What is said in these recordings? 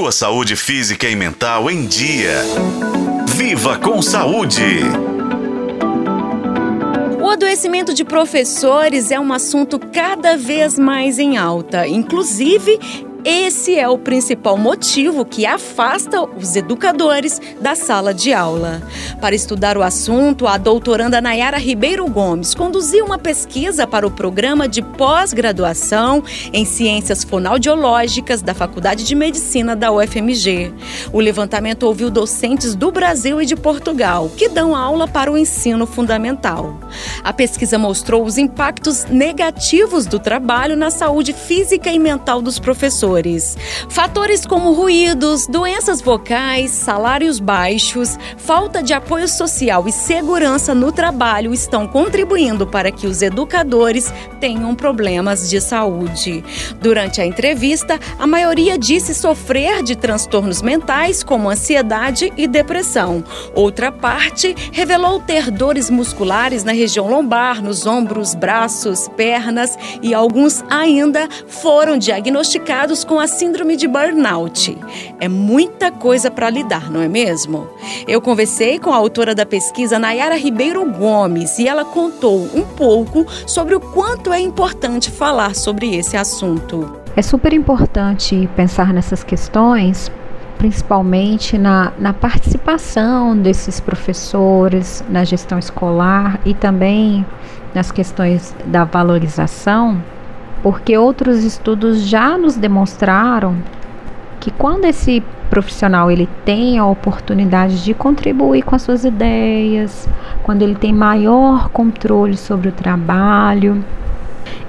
sua saúde física e mental em dia. Viva com saúde! O adoecimento de professores é um assunto cada vez mais em alta, inclusive esse é o principal motivo que afasta os educadores da sala de aula. Para estudar o assunto, a doutoranda Nayara Ribeiro Gomes conduziu uma pesquisa para o programa de pós-graduação em Ciências Fonoaudiológicas da Faculdade de Medicina da UFMG. O levantamento ouviu docentes do Brasil e de Portugal que dão aula para o ensino fundamental. A pesquisa mostrou os impactos negativos do trabalho na saúde física e mental dos professores fatores. Fatores como ruídos, doenças vocais, salários baixos, falta de apoio social e segurança no trabalho estão contribuindo para que os educadores tenham problemas de saúde. Durante a entrevista, a maioria disse sofrer de transtornos mentais como ansiedade e depressão. Outra parte revelou ter dores musculares na região lombar, nos ombros, braços, pernas e alguns ainda foram diagnosticados com a síndrome de burnout. É muita coisa para lidar, não é mesmo? Eu conversei com a autora da pesquisa, Nayara Ribeiro Gomes, e ela contou um pouco sobre o quanto é importante falar sobre esse assunto. É super importante pensar nessas questões principalmente na, na, participação desses professores na gestão escolar e também nas questões da valorização porque outros estudos já nos demonstraram que quando esse profissional ele tem a oportunidade de contribuir com as suas ideias, quando ele tem maior controle sobre o trabalho,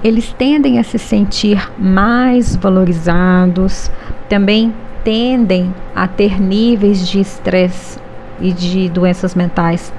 eles tendem a se sentir mais valorizados, também tendem a ter níveis de estresse e de doenças mentais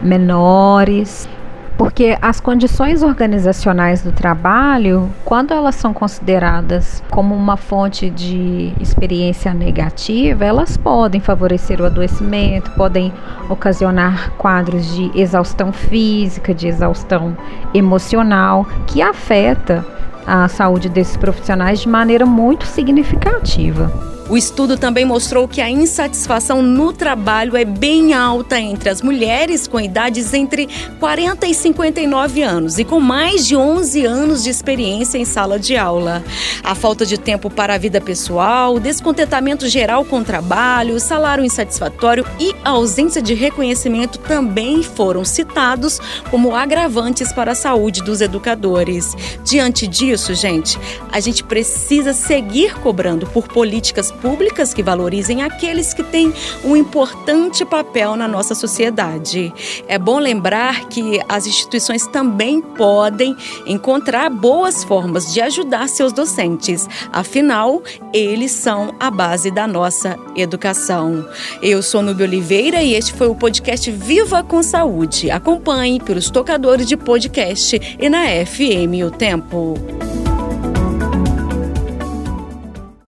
menores porque as condições organizacionais do trabalho, quando elas são consideradas como uma fonte de experiência negativa, elas podem favorecer o adoecimento, podem ocasionar quadros de exaustão física, de exaustão emocional, que afeta a saúde desses profissionais de maneira muito significativa. O estudo também mostrou que a insatisfação no trabalho é bem alta entre as mulheres com idades entre 40 e 59 anos e com mais de 11 anos de experiência em sala de aula. A falta de tempo para a vida pessoal, descontentamento geral com o trabalho, salário insatisfatório e ausência de reconhecimento também foram citados como agravantes para a saúde dos educadores. Diante disso, gente, a gente precisa seguir cobrando por políticas públicas que valorizem aqueles que têm um importante papel na nossa sociedade. É bom lembrar que as instituições também podem encontrar boas formas de ajudar seus docentes, afinal, eles são a base da nossa educação. Eu sou Nubia Oliveira e este foi o podcast Viva com Saúde. Acompanhe pelos tocadores de podcast e na FM O Tempo.